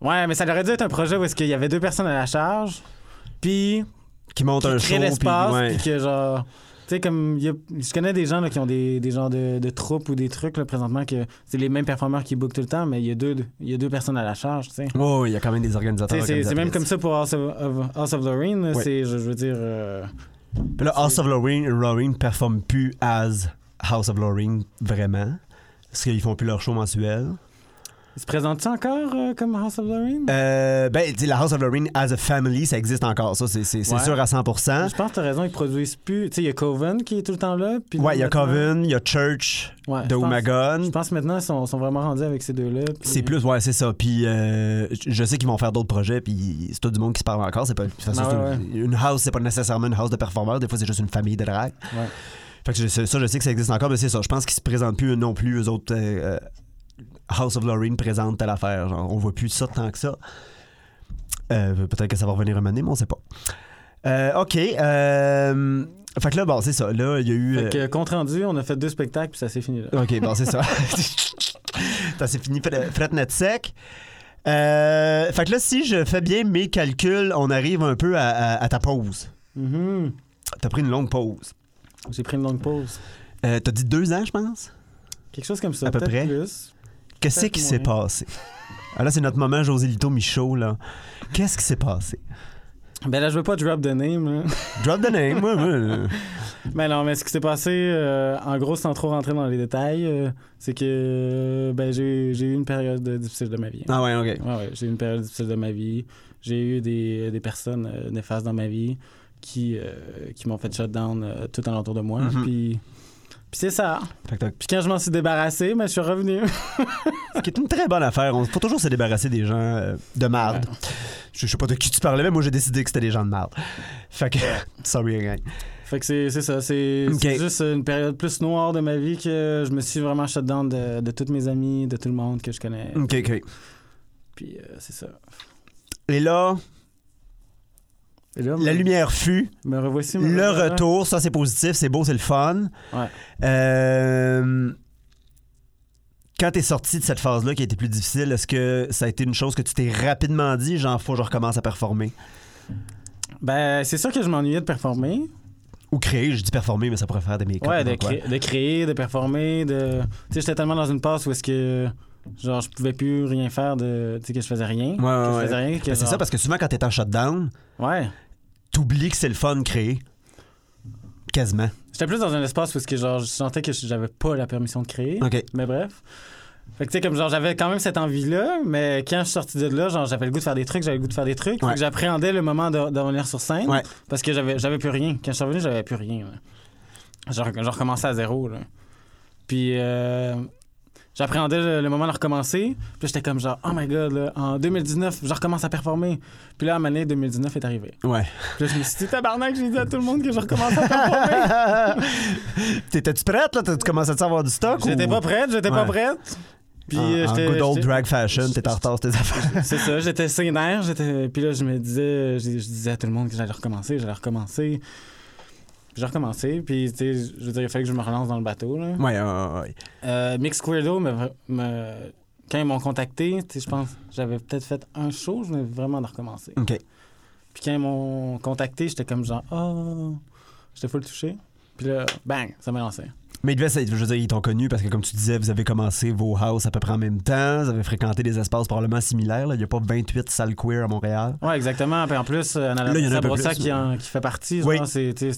Ouais, mais ça aurait dû être un projet où est-ce qu'il y avait deux personnes à la charge, puis Qui montent un show. l'espace, puis- ouais. puis que genre. Tu sais, comme. il y a- je connais des gens là, qui ont des, des genres de, de troupes ou des trucs là, présentement que c'est les mêmes performeurs qui bookent tout le temps, mais il y a deux, y a deux personnes à la charge, tu sais. Oh, il y a quand même des organisateurs. C'est même comme ça pour House of, of- House of Lorraine. là, Ouais. c'est- Je, je veux dire. euh, Puis là, House of Lorraine, Lorraine performe plus as House of Lorraine vraiment. Parce qu'ils font plus leur show mensuel. Ils se présentent-tu encore euh, comme House of Lorraine? Euh, ben, tu la House of Lorraine as a family, ça existe encore. Ça, c'est Ouais. sûr à 100%. Je pense que t'as raison, ils produisent plus. Tu sais, il y a Coven qui est tout le temps là. puis Ouais, il y a Coven, il y a Church Ouais, de je pense- Umagon. Je pense que maintenant, ils sont, sont vraiment rendus avec ces deux-là. puis- C'est plus, ouais, c'est ça. Puis euh, je sais qu'ils vont faire d'autres projets, puis c'est tout du monde qui se parle encore. C'est pas, Ah ouais, une, house, c'est pas nécessairement une house de performeurs. Des fois, c'est juste une famille de drag. Ouais. Fait que je- ça, je sais que ça existe encore, mais c'est ça. Je pense qu'ils se présentent plus non plus, eux autres. euh, House of Lorraine présente telle affaire. Genre, on voit plus ça tant que ça. Euh, Peut-être que ça va revenir un moment donné, mais on sait pas. Euh, OK. euh, fait que là, bon, c'est ça. Là, il y a eu. Fait que, compte rendu, on a fait deux spectacles, puis ça s'est fini là. OK, bon, c'est ça. ça c'est fini, fret net sec. Fait que là, si je fais bien mes calculs, on arrive un peu à, à- à ta pause. Mhm. T'as pris une longue pause. J'ai pris une longue pause. T'as dit deux ans, je pense? Quelque chose comme ça. À peu près. plus. Qu'est-ce qui s'est passé? Ah, là, c'est notre moment, José Lito Michaud, là. Qu'est-ce qui s'est passé? Ben là, je veux pas drop the name. Drop the name, ouais, ouais. Ben non, mais ce qui s'est passé, euh, en gros, sans trop rentrer dans les détails, euh, c'est que euh, ben, j'ai eu une période euh, difficile de ma vie. Ah ouais, OK. Ouais, ouais, j'ai eu une période difficile de ma vie. J'ai eu des, des personnes euh, néfastes dans ma vie qui, euh, qui m'ont fait shutdown euh, tout alentour de moi. Mhm. Puis, puis c'est ça. Puis quand je m'en suis débarrassé, ben, je suis revenu. Ce qui est une très bonne affaire. Il faut toujours se débarrasser des gens euh, de marde. Je, je sais pas de qui tu parlais, mais moi, j'ai décidé que c'était des gens de marde. Fait que, sorry, gang. fait que c'est ça. C'est juste une période plus noire de ma vie que je me suis vraiment shutdown de, de tous mes amis, de tout le monde que je connais. OK, OK. Puis euh, c'est ça. Et là, là, la lumière fut. Me revoici. me Le retour, ça c'est positif, c'est beau, c'est le fun. Ouais. Euh, quand t'es sorti de cette phase-là qui a été plus difficile, est-ce que ça a été une chose que tu t'es rapidement dit, genre faut que je recommence à performer? Ben, c'est sûr que je m'ennuyais de performer. Ou créer, je dis performer, mais ça pourrait faire des make-up. Ouais, de, donc, cré- de créer, de performer, de. Tu sais, j'étais tellement dans une passe où est-ce que. Genre, je pouvais plus rien faire de. Tu sais, que je faisais rien. Ouais, ouais, Ben, c'est genre- ça, parce que souvent, quand t'es en shutdown, Ouais. T'oublies que c'est le fun de créer. Quasiment. J'étais plus dans un espace où que, genre, je sentais que j'avais pas la permission de créer. OK. Mais bref. Fait que, tu sais, comme genre, j'avais quand même cette envie-là, mais quand je suis sorti de là, genre, j'avais le goût de faire des trucs, j'avais le goût de faire des trucs. Ouais. j'appréhendais le moment de, de revenir sur scène. Ouais. Parce que j'avais, j'avais plus rien. Quand je suis revenu, j'avais plus rien. là. Genre, je recommençais à zéro, là. Puis, euh, j'appréhendais le, le moment de recommencer. Puis j'étais comme genre, oh my god, là, en 2019, je recommence à performer. Puis là, à année 2019 est arrivé. Ouais. Puis là, je me suis dit, tabarnak, j'ai dit à tout le monde que je recommence à performer. T'étais-tu prête, là? Tu commençais à avoir du stock? J'étais ou- pas prête, j'étais pas prête. Puis En, en good old drag fashion, t'étais en retard sur tes affaires. C'est ça, j'étais sénère, j'étais. Puis là, je me disais, je, je disais à tout le monde que j'allais recommencer, j'allais recommencer. J'ai recommencé, puis tu sais, je veux dire, il fallait que je me relance dans le bateau. Là. Ouais, ouais, ouais, ouais. Euh, Mix Queerdo, me, me- quand ils m'ont contacté, tu sais, je pense, j'avais peut-être fait un show, je venais vraiment de recommencer. OK. Puis quand ils m'ont contacté, j'étais comme genre, oh, j'étais full touché. Puis là, bang, ça m'a lancé. Mais il devait, je veux dire, ils t'ont connu parce que, comme tu disais, vous avez commencé vos house à peu près en même temps. Vous avez fréquenté des espaces probablement similaires. là. Il n'y a pas 28 salles queer à Montréal. Ouais, exactement. Puis en plus, euh, y en a Sabrosa plus, qui, en- qui fait partie, Oui. c'était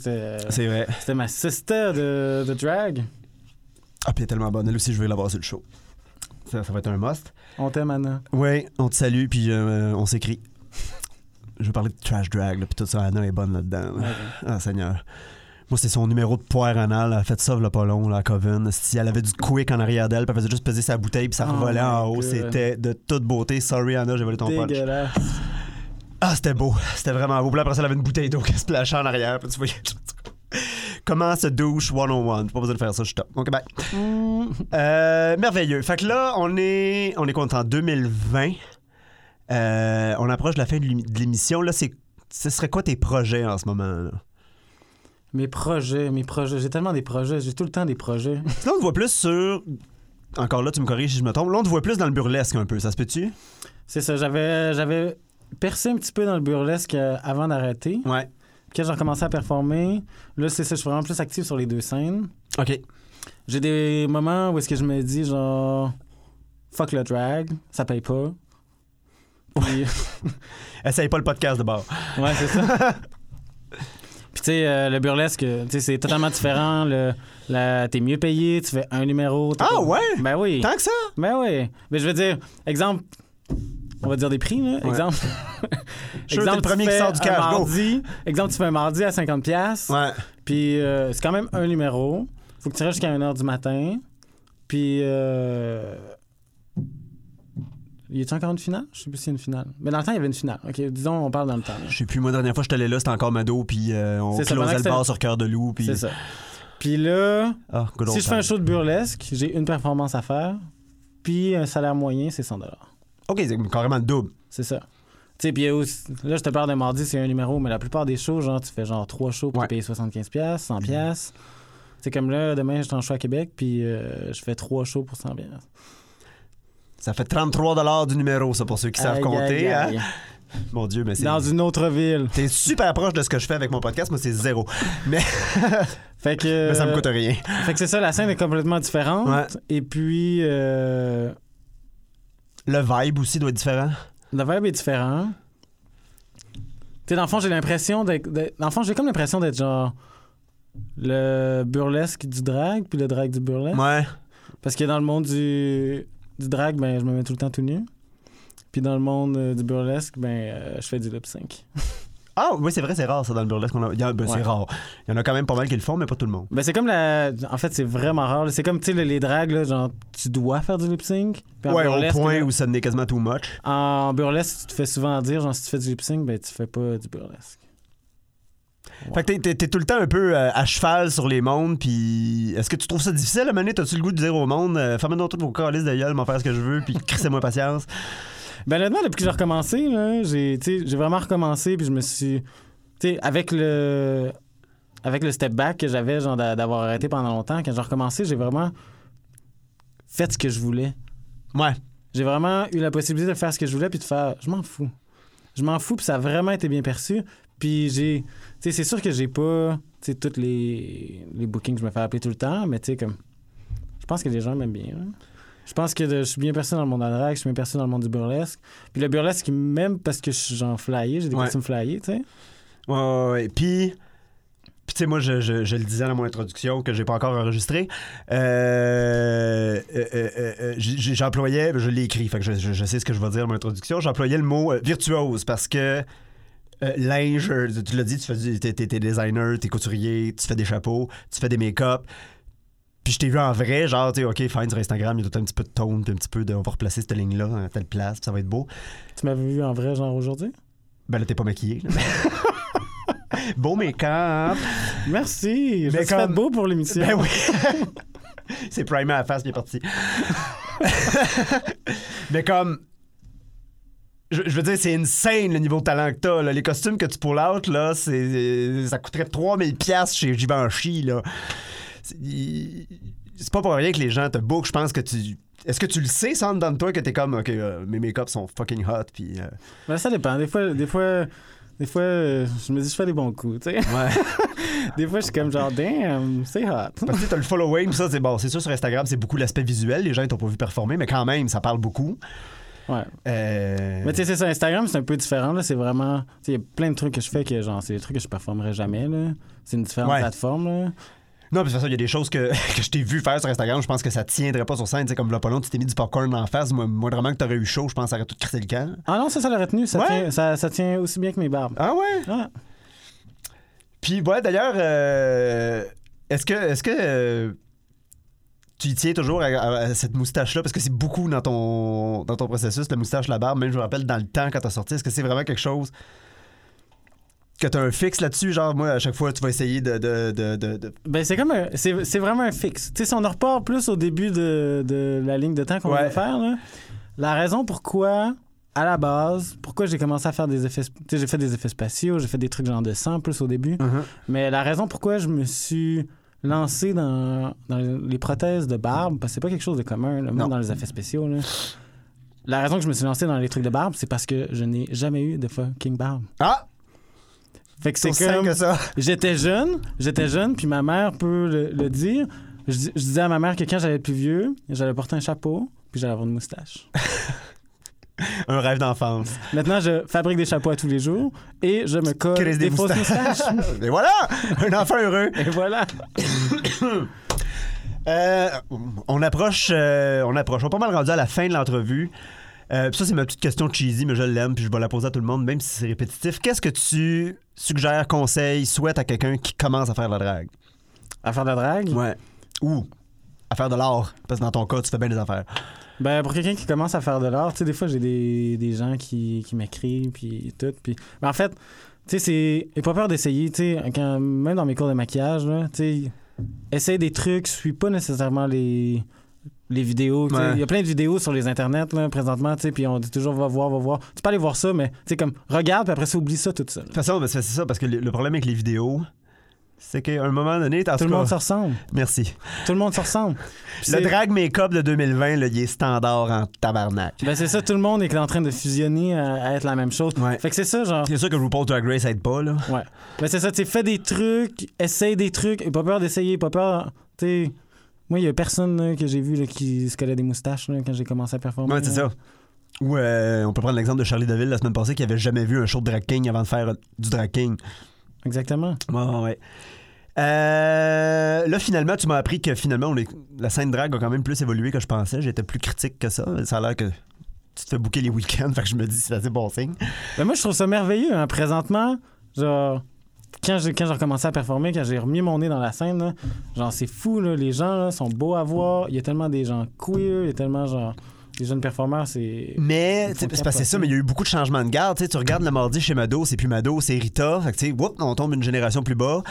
C'est vrai. c'était ma sister de, de drag. Ah, puis elle est tellement bonne. Elle aussi, je vais l'avoir sur le show. Ça, ça va être un must. On t'aime, Anna. Oui, on te salue, puis euh, on s'écrit. Je vais parler de trash drag, là, puis tout ça. Anna est bonne là-dedans. là. Ah, Seigneur. Moi, c'est son numéro de poire anal. Elle a fait ça, là, pas long, là, à Coven. Si elle avait du quick en arrière d'elle, elle faisait juste peser sa bouteille, puis ça Oh revolait en haut. C'était de toute beauté. Sorry, Anna, j'ai volé ton punch. Ah, c'était beau. C'était vraiment beau. Puis là, après ça, elle avait une bouteille d'eau qui se plachait en arrière. Puis tu voyais. Comment se douche 101. Pas besoin de faire ça, je suis top. OK, bye. Euh, merveilleux. Fait que là, on est, on est en 2020. Euh, on approche de la fin de l'émission. Là, c'est, ce serait quoi tes projets en ce moment? Là? Mes projets, mes projets. J'ai tellement des projets. J'ai tout le temps des projets. Là, on te voit plus sur. Encore là, tu me corriges si je me trompe. Là, on te voit plus dans le burlesque un peu. Ça se peut-tu? C'est ça. J'avais, j'avais percé un petit peu dans le burlesque euh, avant d'arrêter. Ouais. Puis quand j'ai recommencé à performer, là, c'est ça. Je suis vraiment plus actif sur les deux scènes. OK. J'ai des moments où est-ce que je me dis, genre, fuck le drag, ça paye pas. Puis, Essaye pas le podcast de bord. ouais, c'est ça. Tu sais, euh, le burlesque, sais, c'est totalement différent. Le, la- t'es mieux payé, tu fais un numéro. Ah pas- ouais? Ben oui. Tant que ça? Ben oui. Mais je veux dire, exemple, on va dire des prix, là. Ouais. Exemple. Je suis le premier tu qui fais sort du un cash. Mardi, exemple, tu fais un mardi à 50$. pièces Ouais. Puis euh, c'est quand même un numéro. Faut que tu restes jusqu'à 1h du matin. Puis. Euh... Y a-t-il encore une finale? Je sais plus s'il y a une finale. Mais dans le temps, il y avait une finale. OK, disons, on parle dans le temps. là. Je sais plus, moi, la dernière fois que j'étais allé là, c'était encore Mado, puis euh, on closait le bar sur Cœur de Loup, puis... C'est ça. Puis là, Ah, si je fais un show de burlesque, j'ai une performance à faire. Puis un salaire moyen, c'est 100 OK, c'est carrément le double. C'est ça. Tu sais, puis il là, je te parle d'un mardi, c'est un numéro, mais la plupart des shows, genre, tu fais genre trois shows, puis Ouais. tu payes 75$, piastres, 100$. piastres. C'est comme là, demain, je suis en show à Québec, puis euh, je fais trois shows pour 100$. Ça fait 33 du numéro, ça, pour ceux qui savent Aïe, compter. aïe, hein? Mon Dieu, mais c'est... Dans une autre ville. T'es super proche de ce que je fais avec mon podcast, moi, c'est zéro. Mais, Fait que. mais ça me coûte rien. Fait que c'est ça, la scène est complètement différente. Ouais. Et puis, euh, Le vibe aussi doit être différent. le vibe est différent. Tu sais, dans le fond, j'ai l'impression d'être. d'être- Dans le fond, j'ai comme l'impression d'être genre. Le burlesque du drag, puis le drag du burlesque. Ouais. Parce que dans le monde du, du drag, ben, je me mets tout le temps tout nu. Puis dans le monde euh, du burlesque, ben, euh, je fais du lip sync. Ah, oui, c'est vrai, c'est rare, ça, dans le burlesque. a- ben, C'est rare. Il y en a quand même pas mal qui le font, mais pas tout le monde. Ben, c'est comme la. En fait, c'est vraiment rare. C'est comme, tu sais, les, drags, là, genre, tu dois faire du lip sync. Ouais, au point là, où ça n'est quasiment too much. En burlesque, tu te fais souvent dire, genre, si tu fais du lip sync, ben, tu fais pas du burlesque. Fait que t'es- tout le temps un peu euh, à cheval sur les mondes, puis est-ce que tu trouves ça difficile? À mener? T'as-tu le goût de dire au monde, euh, fermez-nous toutes vos calices de gueule, m'en faire ce que je veux, puis crissez-moi patience? Ben, honnêtement, depuis que j'ai recommencé, là, j'ai, vraiment recommencé, puis je me suis. Tu sais, avec le. Avec le step back que j'avais, genre, d'a- d'avoir arrêté pendant longtemps, quand j'ai recommencé, j'ai vraiment fait ce que je voulais. Ouais. J'ai vraiment eu la possibilité de faire ce que je voulais, puis de faire. Je m'en fous. Je m'en fous, puis ça a vraiment été bien perçu. Puis j'ai. Tu sais, c'est sûr que j'ai pas. Tu sais, tous les, les bookings, je me fais appeler tout le temps, mais tu sais, comme. Je pense que les gens m'aiment bien. hein. Je pense que de- je suis bien perçu dans le monde de la drague, je suis bien perçu dans le monde du burlesque. Puis le burlesque, il m'aime parce que je suis genre flyé, j'ai des Ouais. costumes flyés, tu sais. Ouais, ouais, ouais. Puis, puis tu sais, moi, je, je- je le disais dans mon introduction que j'ai pas encore enregistré. Euh, euh, euh, j'employais, je l'ai écrit, fait que je, je- sais ce que je vais dire dans mon introduction. J'employais le mot virtuose parce que euh, linge, euh, tu l'as dit, tu fais du- t'es, t'es- t'es designer, t'es couturier, tu fais des chapeaux, tu fais des make-up. Puis je t'ai vu en vrai, genre, tu sais, OK, fine, sur Instagram, il y a tout un petit peu de tone, puis un petit peu de. On va replacer cette ligne-là à telle place, puis ça va être beau. Tu m'avais vu en vrai, genre aujourd'hui? Ben là, t'es pas maquillé. Beau make-up. Merci! Je me comme- beau pour l'émission. Ben oui. C'est primé à la face, bien parti. Mais comme. Je, je veux dire, c'est insane le niveau de talent que t'as. là. Les costumes que tu pull out, là, c'est, ça coûterait 3000$ piastres chez Givenchy, là. C'est, pas pour rien que les gens te bookent. Je pense que tu. Est-ce que tu le sais, ça, de toi, que t'es comme, OK, euh, mes make-up sont fucking hot, puis. euh, Ben, ça dépend. Des fois, des fois, des fois euh, je me dis, je fais des bons coups, tu sais. Ouais. Des fois, je suis comme genre, damn, c'est hot. Parce que t'as le following, ça, c'est bon. C'est sûr, sur Instagram, c'est beaucoup l'aspect visuel. Les gens, ils t'ont pas vu performer, mais quand même, ça parle beaucoup. Ouais. Euh, Mais tu sais, c'est ça, Instagram, c'est un peu différent. C'est vraiment. Tu sais, il y a plein de trucs que je fais que, genre, c'est des trucs que je performerai jamais. là. C'est une différente Ouais. plateforme. Là. Non, puis de toute façon, il y a des choses que, que je t'ai vu faire sur Instagram, je pense que ça tiendrait pas sur scène. Tu sais, comme là, pas long, tu t'es mis du popcorn en face. Moi, moindrement que t'aurais eu chaud, je pense que ça aurait tout crissé le camp. Ah non, ça, ça l'aurait tenu. Ça, Ouais. tient, ça, ça tient aussi bien que mes barbes. Ah ouais? Puis, ouais, d'ailleurs, euh, est-ce que, est-ce que euh, tu tiens toujours à, cette moustache-là? Parce que c'est beaucoup dans ton, dans ton processus, la moustache, la barbe. Même, je me rappelle, dans le temps, quand t'as sorti, est-ce que c'est vraiment quelque chose que t'as un fixe là-dessus? Genre, moi, à chaque fois, tu vas essayer de... de, de, de- Ben, c'est comme un. C'est, c'est vraiment un fixe. Tu sais, si on en repart plus au début de, de la ligne de temps qu'on Ouais. va faire, là, la raison pourquoi, à la base, pourquoi j'ai commencé à faire des effets. sp- Tu sais, j'ai fait des effets spatiaux, j'ai fait des trucs genre de sang plus au début. Mais la raison pourquoi je me suis lancé dans, dans les prothèses de barbe, parce que c'est pas quelque chose de commun, là, même Non. dans les effets spéciaux. là. La raison que je me suis lancé dans les trucs de barbe, c'est parce que je n'ai jamais eu de fucking barbe. Ah! Fait que C'est comme... que ça. J'étais jeune, j'étais jeune, puis ma mère peut le, le dire. Je, je disais à ma mère que quand j'allais être plus vieux, j'allais porter un chapeau, puis j'allais avoir une moustache. Un rêve d'enfance. Maintenant, je fabrique des chapeaux à tous les jours et je me colle des, des fausses moustaches. Et voilà! Un enfant heureux. et voilà. Euh, on approche, euh, on approche. On est pas mal rendu à la fin de l'entrevue. Euh, ça, c'est ma petite question cheesy, mais je l'aime, puis je vais la poser à tout le monde, même si c'est répétitif. Qu'est-ce que tu suggères, conseilles, souhaites à quelqu'un qui commence à faire de la drague? À faire de la drague? Ouais. Ou? À faire de l'art, parce que dans ton cas, tu fais bien des affaires. Ben, pour quelqu'un qui commence à faire de l'art, tu sais, des fois, j'ai des, des gens qui, qui m'écrivent, puis tout. Puis... Mais en fait, tu sais, c'est. Pas peur d'essayer, tu sais, quand- même dans mes cours de maquillage, là, tu sais, essaye des trucs, suis pas nécessairement les, les vidéos. Ouais. Il y a plein de vidéos sur les internets, là, présentement, tu sais, puis on dit toujours, va voir, va voir. Tu peux aller voir ça, mais, tu sais, comme, regarde, puis après ça, oublie ça tout seul. De toute façon, ben, c'est c'est ça, parce que le, le problème avec les vidéos, c'est qu'à un moment donné, Tout tout le monde se ressemble. Merci. Tout le monde se ressemble. Le drag make-up de 2020, là, il est standard en tabarnak. Ben, c'est ça, tout le monde est en train de fusionner à, à être la même chose. Ouais. Fait que c'est ça, genre. C'est sûr que RuPaul Drag Race aide pas, là. Ouais. Mais c'est ça, tu fais des trucs, essaye des trucs, pas peur d'essayer, pas peur. Tu moi, il y a personne là, que j'ai vu là, qui se collait des moustaches là, quand j'ai commencé à performer. Ouais, c'est ça. Ou euh, on peut prendre l'exemple de Charlie Deville la semaine passée qui avait jamais vu un show de drag king avant de faire euh, du drag king. Exactement. Ouais, ouais, ouais. Euh, là, finalement, tu m'as appris que finalement, on est- la scène drag a quand même plus évolué que je pensais. J'étais plus critique que ça. Ça a l'air que tu te fais bouquer les week-ends, fait que je me dis c'est assez bon signe. Mais moi, je trouve ça merveilleux. Hein. Présentement, genre, quand j'ai, quand j'ai recommencé à performer, quand j'ai remis mon nez dans la scène, là, genre, c'est fou, là, les gens là, sont beaux à voir. Il y a tellement des gens queer, il y a tellement, genre, les jeunes performeurs, c'est. Mais, c'est parce que ça, mais il y a eu beaucoup de changements de garde. Tu regardes le mardi chez Mado, c'est plus Mado, c'est Rita. Fait que, whoop, on tombe une génération plus bas.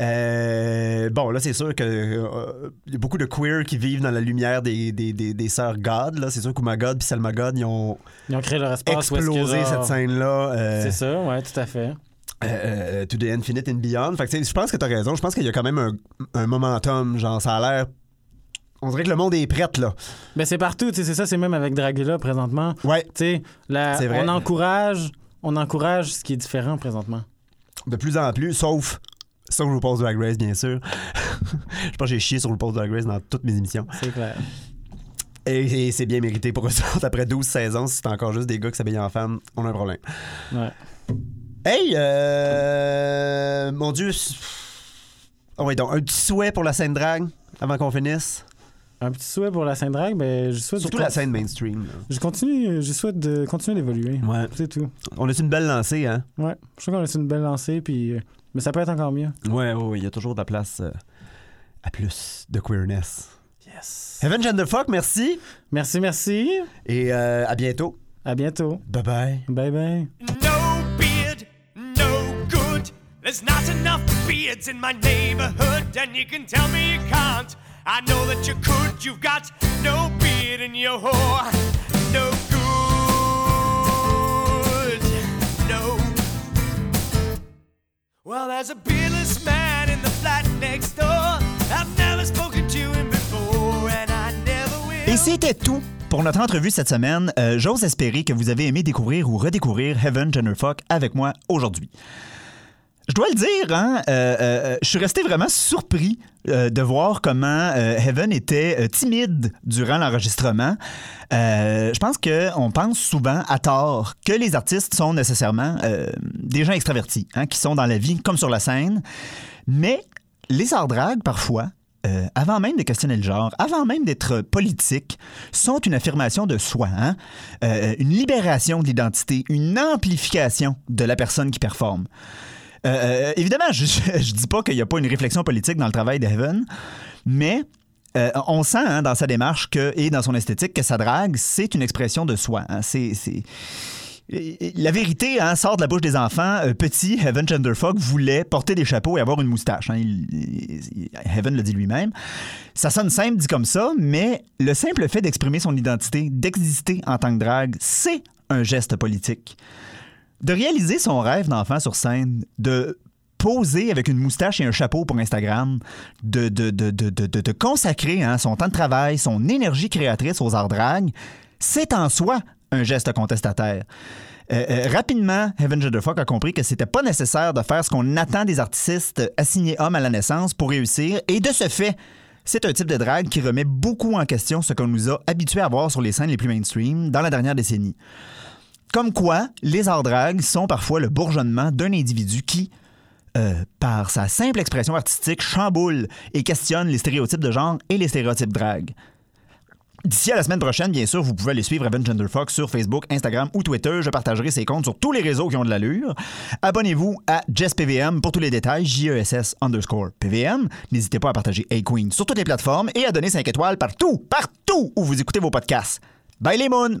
Euh, bon, là, c'est sûr que euh, y a beaucoup de queer qui vivent dans la lumière des, des, des, des sœurs God. C'est sûr qu'Ouma God puis Selma God, ils ont Ils ont créé leur espace. explosé cette scène-là. euh, C'est ça, ouais, tout à fait. euh, euh, to the infinite and beyond. Fait je pense que t'as raison. Je pense qu'il y a quand même un, un momentum. Genre, ça a l'air. On dirait que le monde est prêt, là. Ben, c'est partout, tu sais, c'est ça, c'est même avec Dragula présentement. Ouais. Tu sais, la- vrai. on encourage, on encourage ce qui est différent présentement. De plus en plus, sauf sur RuPaul's Drag Race, bien sûr. Je pense que j'ai chié sur RuPaul's Drag Race dans toutes mes émissions. C'est clair. Et, et c'est bien mérité pour eux autres. Après 12 saisons, si c'est encore juste des gars qui s'habillent en femmes, on a un problème. Ouais. Hey, euh, mon Dieu. Oh oui, donc un petit souhait pour la scène drag avant qu'on finisse? Un petit souhait pour la scène drag, ben, je souhaite. Surtout de la scène mainstream. là. Je continue, je souhaite de continuer d'évoluer. Ouais. C'est tout. On a une belle lancée, hein? Ouais. Je trouve qu'on a une belle lancée, puis. euh, Mais ça peut être encore mieux. Ouais, ouais, ouais, il y a toujours de la place euh, à plus de queerness. Yes. Heaven Genderfuck, merci. Merci, merci. Et euh, à bientôt. À bientôt. Bye bye. Bye bye. No beard, no good. There's not enough beards in my neighborhood, and you can tell me you can't. I know that you could. You've got no beard in your whore. No good. No. Well, there's a beardless man in the flat next door. I've never spoken to him before, and I never will. Et c'était tout pour notre entrevue cette semaine. Euh, J'ose espérer que vous avez aimé découvrir ou redécouvrir Heaven Jennerfuck avec moi aujourd'hui. Je dois le dire, hein, euh, euh, je suis resté vraiment surpris euh, de voir comment euh, Heaven était euh, timide durant l'enregistrement. Euh, je pense qu'on pense souvent à tort que les artistes sont nécessairement euh, des gens extravertis, hein, qui sont dans la vie comme sur la scène. Mais les arts parfois, euh, avant même de questionner le genre, avant même d'être politiques, sont une affirmation de soi, hein? Euh, une libération de l'identité, une amplification de la personne qui performe. Euh, euh, évidemment, je, je, dis pas qu'il n'y a pas une réflexion politique dans le travail de Heaven, mais euh, on sent hein, dans sa démarche et dans son esthétique que sa drague, c'est une expression de soi. hein. C'est- La vérité hein, sort de la bouche des enfants. Petit, Heaven Genderfuck voulait porter des chapeaux et avoir une moustache. Heaven le dit lui-même. Ça sonne simple dit comme ça, mais le simple fait d'exprimer son identité, d'exister en tant que drague, c'est un geste politique de réaliser son rêve d'enfant sur scène, de poser avec une moustache et un chapeau pour Instagram, de, de, de, de, consacrer hein, son temps de travail, son énergie créatrice aux arts drag, c'est en soi un geste contestataire. Euh, euh, rapidement, Heaven Judderfuck a compris que c'était pas nécessaire de faire ce qu'on attend des artistes assignés hommes à la naissance pour réussir, et de ce fait, c'est un type de drague qui remet beaucoup en question ce qu'on nous a habitués à voir sur les scènes les plus mainstream dans la dernière décennie. Comme quoi, les arts drag sont parfois le bourgeonnement d'un individu qui, euh, par sa simple expression artistique, chamboule et questionne les stéréotypes de genre et les stéréotypes drag. D'ici à la semaine prochaine, bien sûr, vous pouvez aller suivre Evan Genderfox sur Facebook, Instagram ou Twitter. Je partagerai ses comptes sur tous les réseaux qui ont de l'allure. Abonnez-vous à JessPVM pour tous les détails, J-E-S-S underscore PVM. N'hésitez pas à partager A-Queen sur toutes les plateformes et à donner 5 étoiles partout, partout où vous écoutez vos podcasts. Bye les moons!